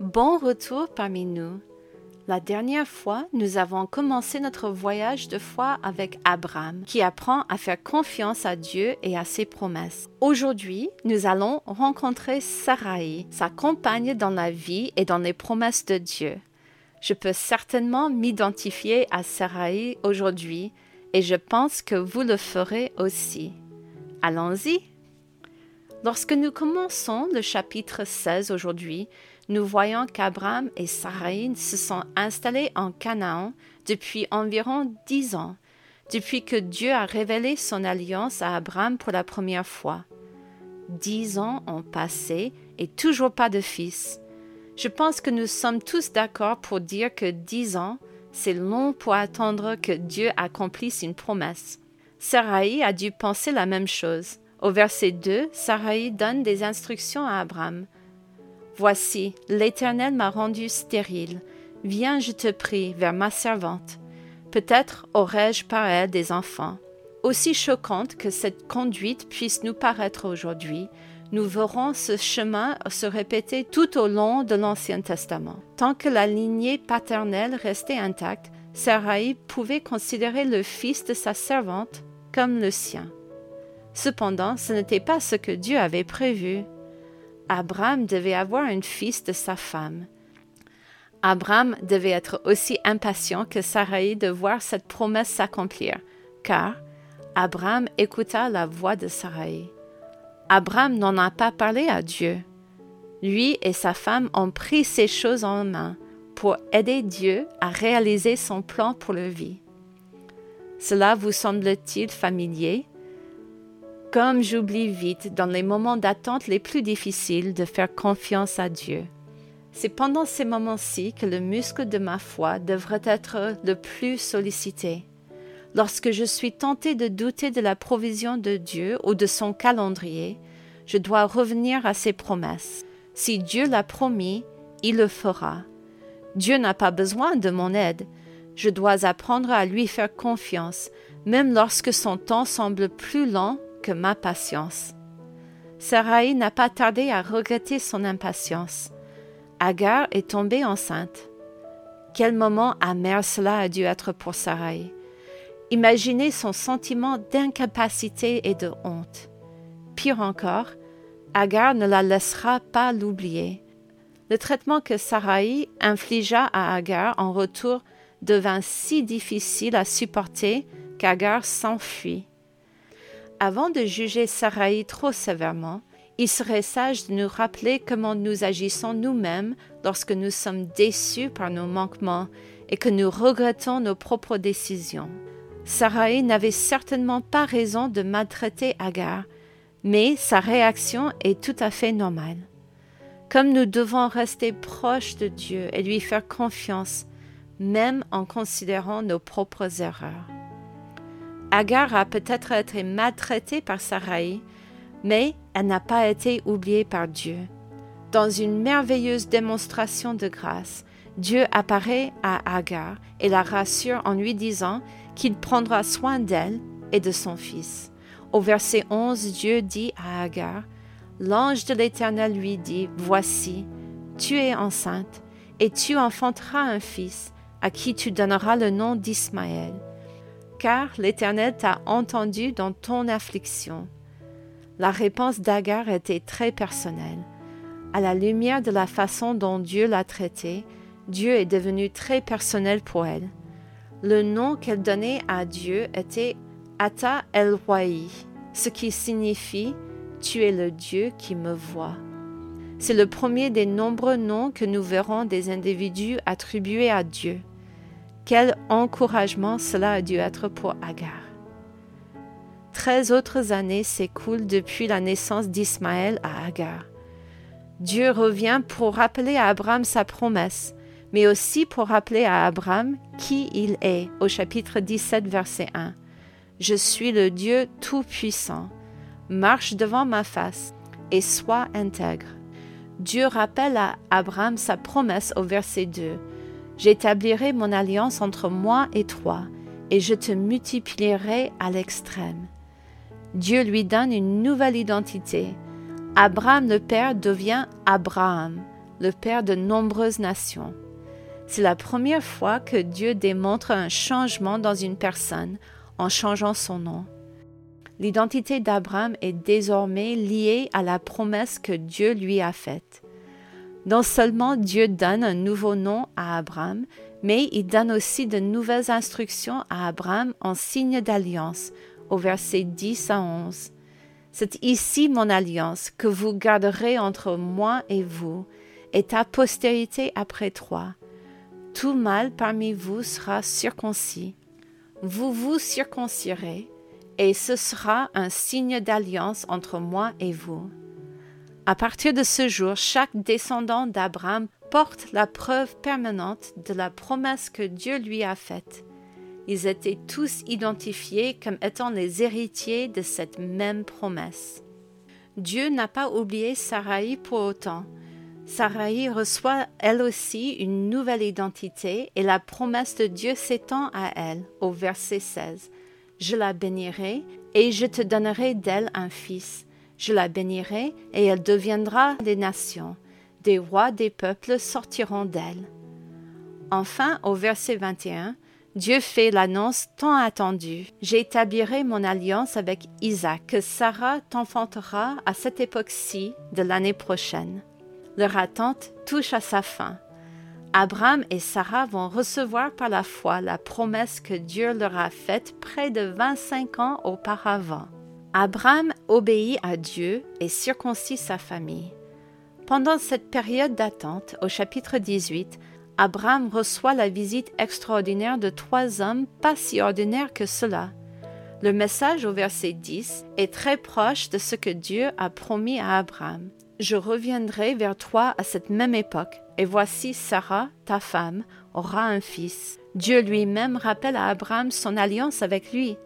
Bon retour parmi nous. La dernière fois, nous avons commencé notre voyage de foi avec Abraham, qui apprend à faire confiance à Dieu et à ses promesses. Aujourd'hui, nous allons rencontrer Sarai, sa compagne dans la vie et dans les promesses de Dieu. Je peux certainement m'identifier à Sarai aujourd'hui et je pense que vous le ferez aussi. Allons-y. Lorsque nous commençons le chapitre 16 aujourd'hui, nous voyons qu'Abraham et Sarai se sont installés en Canaan depuis environ dix ans, depuis que Dieu a révélé son alliance à Abraham pour la première fois. Dix ans ont passé et toujours pas de fils. Je pense que nous sommes tous d'accord pour dire que dix ans, c'est long pour attendre que Dieu accomplisse une promesse. Sarai a dû penser la même chose. Au verset 2, Sarai donne des instructions à Abraham. Voici, l'Éternel m'a rendu stérile. Viens, je te prie, vers ma servante. Peut-être aurai-je par elle des enfants. Aussi choquante que cette conduite puisse nous paraître aujourd'hui, nous verrons ce chemin se répéter tout au long de l'Ancien Testament. Tant que la lignée paternelle restait intacte, Sarai pouvait considérer le fils de sa servante comme le sien. Cependant, ce n'était pas ce que Dieu avait prévu. Abraham devait avoir un fils de sa femme. Abraham devait être aussi impatient que Sarai de voir cette promesse s'accomplir, car Abraham écouta la voix de Sarai. Abraham n'en a pas parlé à Dieu. Lui et sa femme ont pris ces choses en main pour aider Dieu à réaliser son plan pour leur vie. Cela vous semble-t-il familier? Comme j'oublie vite dans les moments d'attente les plus difficiles de faire confiance à Dieu. C'est pendant ces moments-ci que le muscle de ma foi devrait être le plus sollicité. Lorsque je suis tenté de douter de la provision de Dieu ou de son calendrier, je dois revenir à ses promesses. Si Dieu l'a promis, il le fera. Dieu n'a pas besoin de mon aide. Je dois apprendre à lui faire confiance, même lorsque son temps semble plus lent ma patience. Sarai n'a pas tardé à regretter son impatience. Agar est tombée enceinte. Quel moment amer cela a dû être pour Sarai. Imaginez son sentiment d'incapacité et de honte. Pire encore, Agar ne la laissera pas l'oublier. Le traitement que Sarai infligea à Agar en retour devint si difficile à supporter qu'Agar s'enfuit. Avant de juger Sarai trop sévèrement, il serait sage de nous rappeler comment nous agissons nous-mêmes lorsque nous sommes déçus par nos manquements et que nous regrettons nos propres décisions. Sarai n'avait certainement pas raison de maltraiter Agar, mais sa réaction est tout à fait normale. Comme nous devons rester proches de Dieu et lui faire confiance, même en considérant nos propres erreurs. Agar a peut-être été maltraitée par Sarai, mais elle n'a pas été oubliée par Dieu. Dans une merveilleuse démonstration de grâce, Dieu apparaît à Agar et la rassure en lui disant qu'il prendra soin d'elle et de son fils. Au verset 11, Dieu dit à Agar, L'ange de l'Éternel lui dit, Voici, tu es enceinte, et tu enfanteras un fils, à qui tu donneras le nom d'Ismaël car l'Éternel t'a entendu dans ton affliction. La réponse d'Agar était très personnelle. À la lumière de la façon dont Dieu l'a traitée, Dieu est devenu très personnel pour elle. Le nom qu'elle donnait à Dieu était Ata El Roi, ce qui signifie Tu es le Dieu qui me voit. C'est le premier des nombreux noms que nous verrons des individus attribués à Dieu. Quel encouragement cela a dû être pour Agar. Treize autres années s'écoulent depuis la naissance d'Ismaël à Agar. Dieu revient pour rappeler à Abraham sa promesse, mais aussi pour rappeler à Abraham qui il est au chapitre 17 verset 1. Je suis le Dieu Tout-Puissant. Marche devant ma face et sois intègre. Dieu rappelle à Abraham sa promesse au verset 2. J'établirai mon alliance entre moi et toi, et je te multiplierai à l'extrême. Dieu lui donne une nouvelle identité. Abraham le Père devient Abraham, le père de nombreuses nations. C'est la première fois que Dieu démontre un changement dans une personne en changeant son nom. L'identité d'Abraham est désormais liée à la promesse que Dieu lui a faite. Non seulement Dieu donne un nouveau nom à Abraham, mais il donne aussi de nouvelles instructions à Abraham en signe d'alliance, au verset 10 à 11. C'est ici mon alliance que vous garderez entre moi et vous, et ta postérité après toi. Tout mâle parmi vous sera circoncis. Vous vous circoncirez, et ce sera un signe d'alliance entre moi et vous. À partir de ce jour, chaque descendant d'Abraham porte la preuve permanente de la promesse que Dieu lui a faite. Ils étaient tous identifiés comme étant les héritiers de cette même promesse. Dieu n'a pas oublié Sarai pour autant. Sarai reçoit elle aussi une nouvelle identité et la promesse de Dieu s'étend à elle au verset 16. Je la bénirai et je te donnerai d'elle un fils. Je la bénirai et elle deviendra des nations. Des rois des peuples sortiront d'elle. Enfin, au verset 21, Dieu fait l'annonce tant attendue. J'établirai mon alliance avec Isaac, que Sarah t'enfantera à cette époque-ci de l'année prochaine. Leur attente touche à sa fin. Abraham et Sarah vont recevoir par la foi la promesse que Dieu leur a faite près de 25 ans auparavant. Abraham obéit à Dieu et circoncit sa famille. Pendant cette période d'attente, au chapitre 18, Abraham reçoit la visite extraordinaire de trois hommes pas si ordinaires que cela. Le message au verset 10 est très proche de ce que Dieu a promis à Abraham. Je reviendrai vers toi à cette même époque, et voici Sarah, ta femme, aura un fils. Dieu lui-même rappelle à Abraham son alliance avec lui.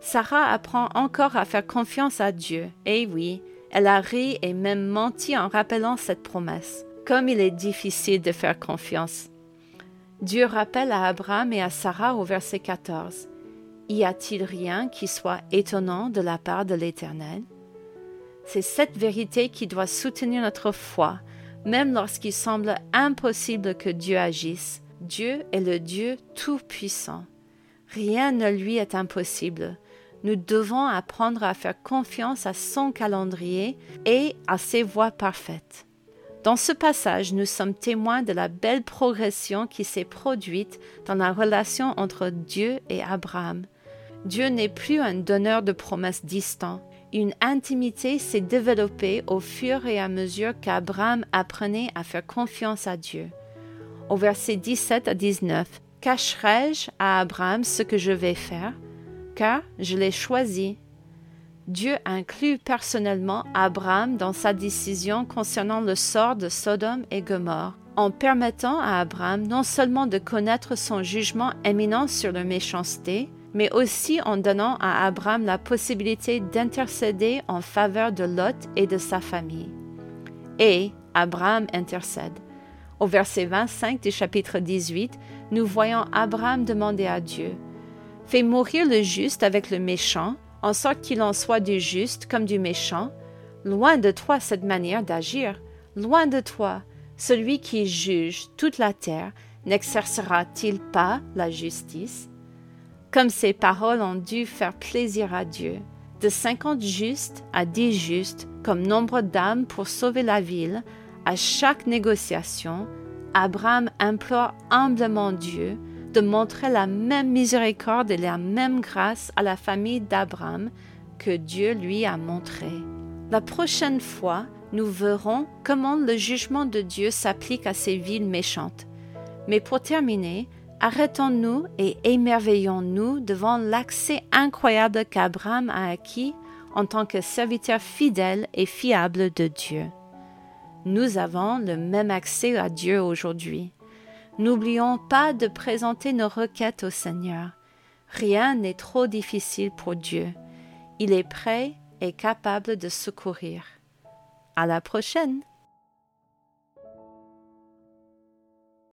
Sarah apprend encore à faire confiance à Dieu. Et oui, elle a ri et même menti en rappelant cette promesse. Comme il est difficile de faire confiance. Dieu rappelle à Abraham et à Sarah au verset 14. Y a-t-il rien qui soit étonnant de la part de l'Éternel? C'est cette vérité qui doit soutenir notre foi, même lorsqu'il semble impossible que Dieu agisse. Dieu est le Dieu tout-puissant. Rien ne lui est impossible nous devons apprendre à faire confiance à son calendrier et à ses voies parfaites. Dans ce passage, nous sommes témoins de la belle progression qui s'est produite dans la relation entre Dieu et Abraham. Dieu n'est plus un donneur de promesses distant. Une intimité s'est développée au fur et à mesure qu'Abraham apprenait à faire confiance à Dieu. Au verset 17 à 19, Cacherai-je à Abraham ce que je vais faire? Je l'ai choisi. Dieu inclut personnellement Abraham dans sa décision concernant le sort de Sodome et Gomorre, en permettant à Abraham non seulement de connaître son jugement éminent sur leur méchanceté, mais aussi en donnant à Abraham la possibilité d'intercéder en faveur de Lot et de sa famille. Et Abraham intercède. Au verset 25 du chapitre 18, nous voyons Abraham demander à Dieu Fais mourir le juste avec le méchant, en sorte qu'il en soit du juste comme du méchant. Loin de toi cette manière d'agir. Loin de toi, celui qui juge toute la terre, n'exercera-t-il pas la justice? Comme ces paroles ont dû faire plaisir à Dieu, de cinquante justes à dix justes, comme nombre d'âmes pour sauver la ville, à chaque négociation, Abraham implore humblement Dieu de montrer la même miséricorde et la même grâce à la famille d'Abraham que Dieu lui a montré. La prochaine fois, nous verrons comment le jugement de Dieu s'applique à ces villes méchantes. Mais pour terminer, arrêtons-nous et émerveillons-nous devant l'accès incroyable qu'Abraham a acquis en tant que serviteur fidèle et fiable de Dieu. Nous avons le même accès à Dieu aujourd'hui. N'oublions pas de présenter nos requêtes au Seigneur. Rien n'est trop difficile pour Dieu. Il est prêt et capable de secourir. À la prochaine!